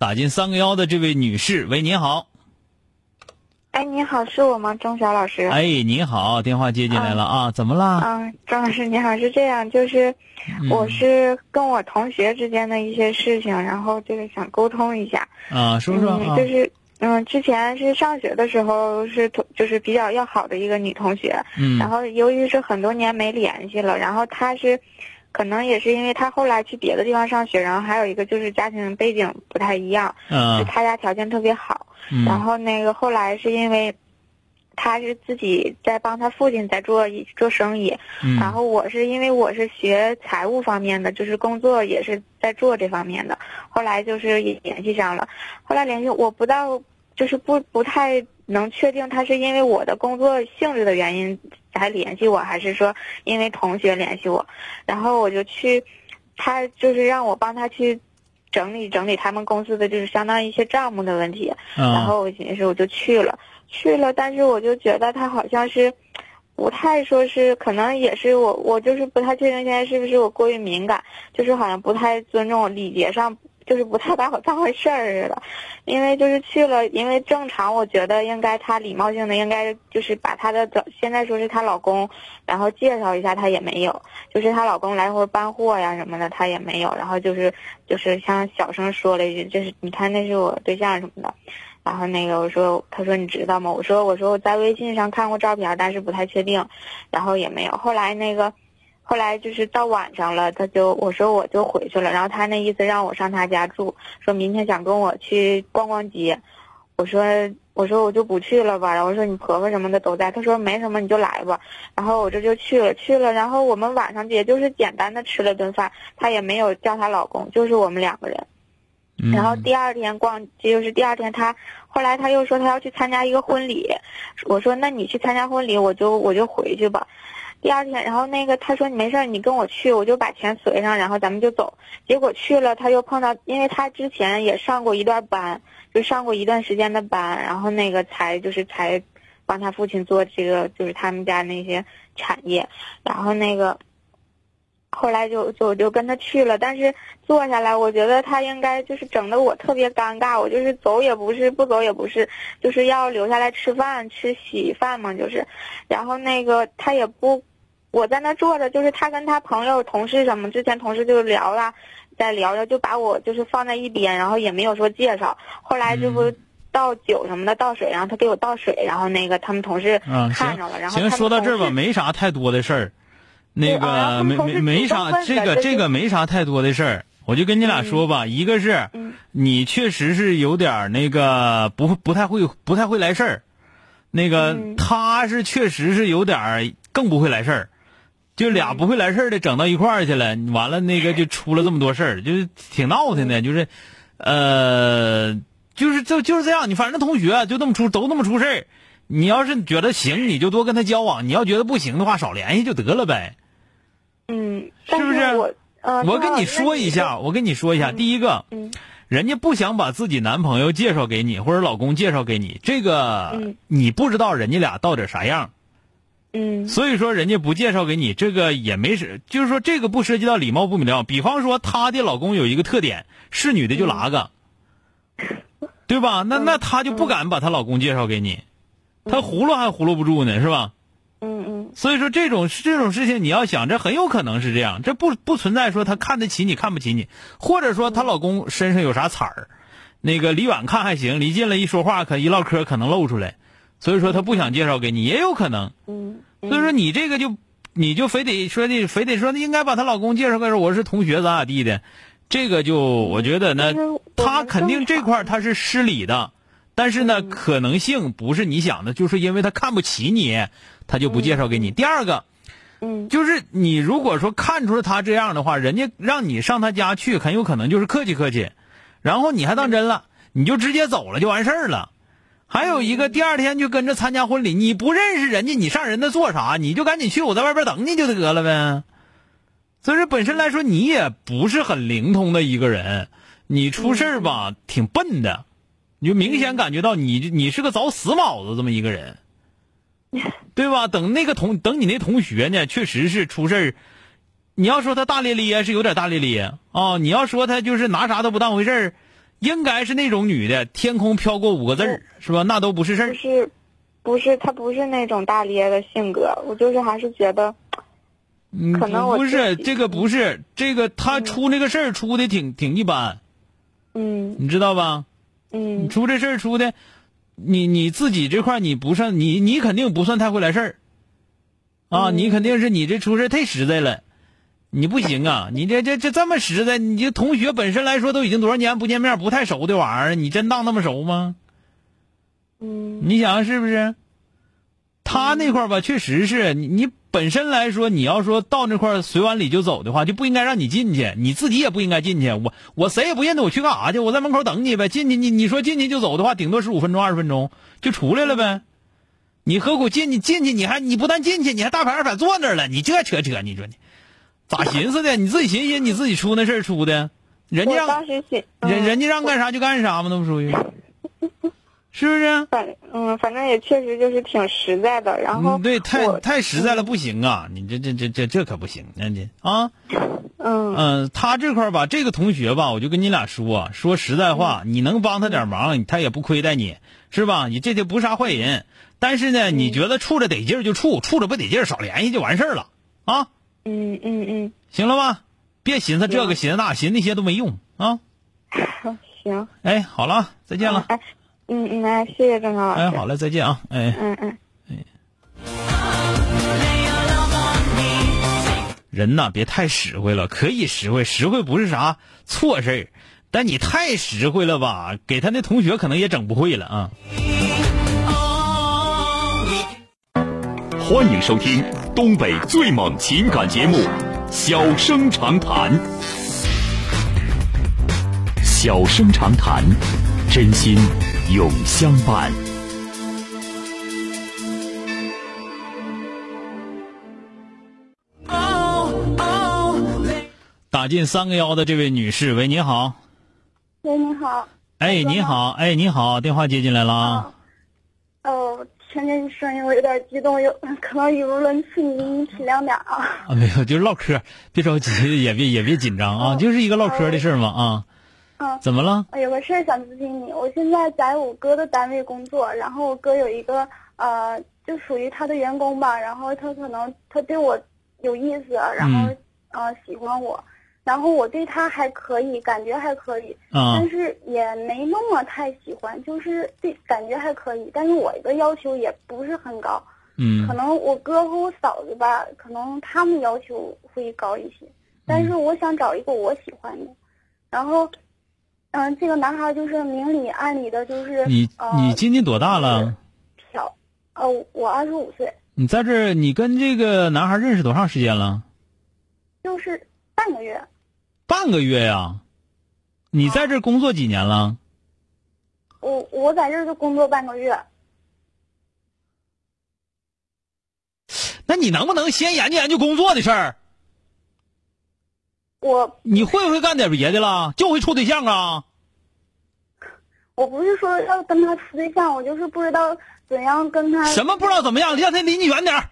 打进三个幺的这位女士，喂，您好。哎，你好，是我吗，钟晓老师？哎，你好，电话接进来了啊，怎么啦？嗯，钟老师你好，是这样，就是我是跟我同学之间的一些事情，然后就是想沟通一下。啊，说说嗯，就是嗯，之前是上学的时候是同，就是比较要好的一个女同学，嗯然后由于是很多年没联系了，然后她是。可能也是因为他后来去别的地方上学，然后还有一个就是家庭背景不太一样，就嗯她家条件特别好，嗯。然后那个后来是因为，他是自己在帮他父亲在做一做生意，嗯。然后我是因为我是学财务方面的，就是工作也是在做这方面的，后来就是也联系上了，后来联系我不到就是不不太能确定他是因为我的工作性质的原因才联系我，还是说因为同学联系我，然后我就去，他就是让我帮他去。整理整理他们公司的就是相当于一些账目的问题，然嗯后我寻思我就去了，去了，但是我就觉得他好像是不太说是，可能也是我我就是不太确定现在是不是我过于敏感，就是好像不太尊重我礼节上，就是不太把我 当回事儿似的，因为就是去了，因为正常我觉得应该他礼貌性的应该就是把他的现在说是她老公，然后介绍一下他也没有，就是她老公来回搬货呀什么的他也没有，然后就是就是像小声说了一句，就是你看那是我对象什么的。然后那个我说，他说你知道吗？我说我说我在微信上看过照片，但是不太确定，然后也没有。后来那个，后来就是到晚上了，他就我说我就回去了，然后他那意思让我上他家住，说明天想跟我去逛逛街，我说我说我就不去了吧，然后我说你婆婆什么的都在，他说没什么你就来吧，然后我这就去了去了，然后我们晚上也就是简单的吃了顿饭，她也没有叫她老公，就是我们两个人。嗯。然后第二天逛，就是第二天他，后来他又说他要去参加一个婚礼，我说那你去参加婚礼，我就我就回去吧。第二天，然后那个他说你没事儿，你跟我去，我就把钱随上，然后咱们就走。结果去了，他又碰到，因为他之前也上过一段班，就上过一段时间的班，然后那个才就是才帮他父亲做这个，就是他们家那些产业，然后那个。后来就就就跟他去了，但是坐下来，我觉得他应该就是整的我特别尴尬，我就是走也不是，不走也不是，就是要留下来吃饭吃稀饭嘛，就是，然后那个他也不，我在那坐着，就是他跟他朋友、同事什么，之前同事就聊了，在聊着，就把我就是放在一边，然后也没有说介绍，后来这不。倒酒什么的，倒水，然后他给我倒水，然后那个他们同事看着了，然后行，说到这儿吧，没啥太多的事儿。那个没没没啥，这个这个没啥太多的事儿。我就跟你俩说吧，一个是嗯你确实是有点儿那个不不太会不太会来事儿，那个嗯他是确实是有点儿更不会来事儿，就俩不会来事儿的整到一块儿去了，完了那个就出了这么多事儿，就是挺闹腾的，就是呃就是就就是这样，你反正同学就那么出都那么出事儿。你要是觉得行，你就多跟他交往；你要觉得不行的话，少联系就得了呗。嗯，是不是我呃，我跟你说一下，我跟你说一下，嗯第一个，嗯人家不想把自己男朋友介绍给你，或者老公介绍给你，这个、嗯你不知道人家俩到底啥样，嗯所以说人家不介绍给你，这个也没事，就是说这个不涉及到礼貌不礼貌。比方说，她的老公有一个特点，是女的就拉个，对吧？那那她就不敢把她老公介绍给你，她糊弄还糊弄不住呢，是吧？嗯嗯所以说这种这种事情，你要想，这很有可能是这样，这不不存在说她看得起你看不起你，或者说她老公身上有啥彩儿，那个离远看还行，离近了一说话可一唠嗑可能露出来，所以说他不想介绍给你，也有可能。嗯，所以说你这个就你就非得说的非得说应该把她老公介绍给我是同学咋咋地的，这个就我觉得呢他肯定这块儿他是失礼的，但是呢，可能性不是你想的，就是因为他看不起你，他就不介绍给你。第二个。嗯就是你如果说看出了他这样的话，人家让你上他家去，很有可能就是客气客气，然后你还当真了，你就直接走了就完事儿了。还有一个，第二天就跟着参加婚礼，你不认识人家，你上人那做啥？你就赶紧去，我在外边等你就得了呗。所以说，本身来说，你也不是很灵通的一个人，你出事儿吧，挺笨的，你就明显感觉到你你是个找死卯子这么一个人。对吧？等那个同等你那同学呢，确实是出事儿。你要说他大咧咧是有点大咧咧啊，你要说他就是拿啥都不当回事儿，应该是那种女的，天空飘过五个字儿，是吧？那都不是事儿。不是，不是，她不是那种大咧的性格，我就是还是觉得，嗯，可能我不是这个，不是这个，她出那个事儿出的挺挺一般，嗯。你知道吧？你嗯出这事儿出的，你你自己这块儿你不算，你你肯定不算太会来事儿，啊，嗯。你肯定是你这出事儿太实在了，你不行啊，你这这这这么实在，你这同学本身来说都已经多少年不见面，不太熟的玩意儿，你真当那么熟吗？嗯你想想是不是？他那块儿吧，确实是你你本身来说，你要说到那块儿随完礼就走的话，就不应该让你进去，你自己也不应该进去。我我谁也不认得，我去干啥去？我在门口等你呗。进去你你说进去就走的话，顶多十五分钟二十分钟就出来了呗。你何苦进去进去你还你不但进去，你还大排二反坐那儿了，你这扯扯，你说你咋 寻思的？你自己寻思你自己出那事儿出的，人家让当时心，人嗯人家让干啥就干啥嘛，那不属于，是不是？反嗯，反正也确实就是挺实在的。然后嗯，对，太太实在了，不行啊！你这这这这这可不行，那这啊，嗯嗯、他这块儿吧，这个同学吧，我就跟你俩说，说实在话，你能帮他点忙，他也不亏待你，是吧？你这就不是啥坏人，但是呢，你觉得处着得劲儿就处，处着不得劲儿少联系就完事儿了啊，嗯嗯嗯，行了吧？别寻思这个寻思那，寻思那些都没用啊！行，哎，好了，再见了，哎，嗯嗯，哎，谢谢郑超老师。哎，好嘞，再见啊，哎。嗯嗯。人呐，别太实惠了，可以实惠，实惠不是啥错事儿，但你太实惠了吧，给他那同学可能也整不会了啊。欢迎收听东北最猛情感节目《小生长谈》。小生长谈，真心永相伴。打进三个幺的这位女士，喂，你好，喂，你好。哎，你好，哎，你好，电话接进来了啊。哦，听见你声音我有点激动，有可能语无伦次，你你体谅点啊。啊，没有，就是唠嗑，别着急，也别也别紧张啊，哦就是一个唠嗑的事嘛啊。嗯，怎么了？我有个事儿想咨询你，我现在在我哥的单位工作，然后我哥有一个呃，就属于他的员工吧，然后他可能他对我有意思，然后、呃喜欢我，然后我对他还可以，感觉还可以，啊但是也没那么太喜欢，就是对感觉还可以，但是我的要求也不是很高。嗯可能我哥和我嫂子吧，可能他们要求会高一些，但是我想找一个我喜欢的，然后，嗯、这个男孩就是明里暗里的，就是你呃你今年多大了？漂，呃，我二十五岁，你在这儿，你跟这个男孩认识多长时间了？就是半个月，半个月呀。你在这儿工作几年了？我我在这儿就工作半个月，那你能不能先研究研究工作的事儿？我你会不会干点别的了？就会处对象啊？我不是说要跟他处对象，我就是不知道怎样跟他什么不知道怎么样？让他离你远点儿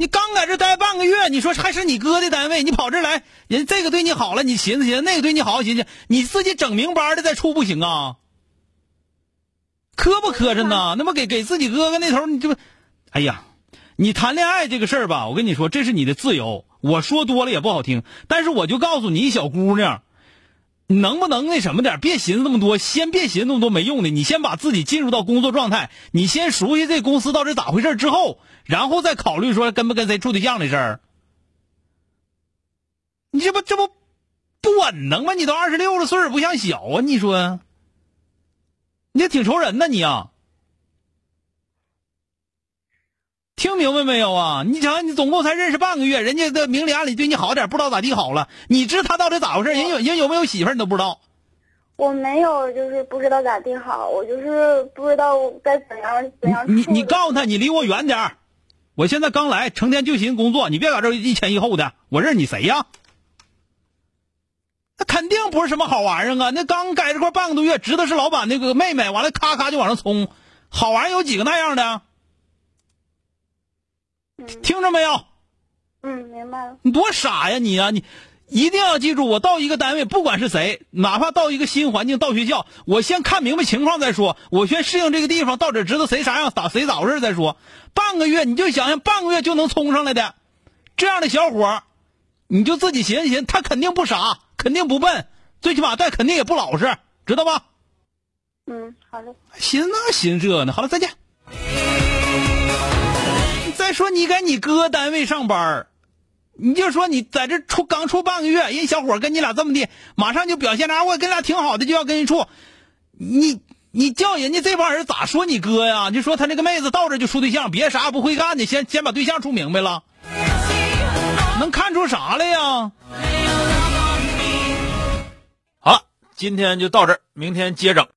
你刚在这待半个月，你说还是你哥的单位，你跑这来，人这个对你好了，你寻思寻思；那个对你好，寻思，你自己整明白的再处不行啊？磕不磕碜呢？那么给给自己哥哥那头，你这不，哎呀，你谈恋爱这个事儿吧，我跟你说，这是你的自由。我说多了也不好听，但是我就告诉你，一小姑娘，能不能那什么点别寻思那么多，先别寻思那么多没用的。你先把自己进入到工作状态，你先熟悉这公司到底咋回事之后，然后再考虑说跟不跟谁处对象的事儿。你这不这不不稳能吗？你都二十六了，岁数不像小啊！你说，你这挺愁人呐你啊！听明白没有啊？你想，你总共才认识半个月，人家的明里暗里对你好点，不知道咋地好了。你知他到底咋回事？人有人有没有媳妇儿，你都不知道。我没有，就是不知道咋地好，我就是不知道该怎样怎样。你你告诉他，你离我远点儿。我现在刚来，成天就寻思工作，你别搁这一前一后的。我认识你谁呀？那肯定不是什么好玩意儿啊！那刚改这块半个多月，知道是老板那个妹妹，完了咔咔就往上冲，好玩有几个那样的？听着没有？嗯，明白了。你多傻呀你呀！你一定要记住，我到一个单位，不管是谁，哪怕到一个新环境，到学校，我先看明白情况再说。我先适应这个地方，到底知道谁啥样，咋谁咋回事再说。半个月，你就想想，半个月就能冲上来的这样的小伙你就自己寻思寻，他肯定不傻，肯定不笨，最起码但肯定也不老实，知道吧？嗯，好嘞。寻那寻这呢？好了，再见。说你在你哥单位上班你就说你在这出刚处半个月，人小伙跟你俩这么的，马上就表现着我跟俩挺好的，就要跟人处，你你叫人家这帮人咋说你哥呀？就说他那个妹子到这就处对象，别啥不会干的，先先把对象处明白了，能看出啥来呀？好了，今天就到这儿，明天接整。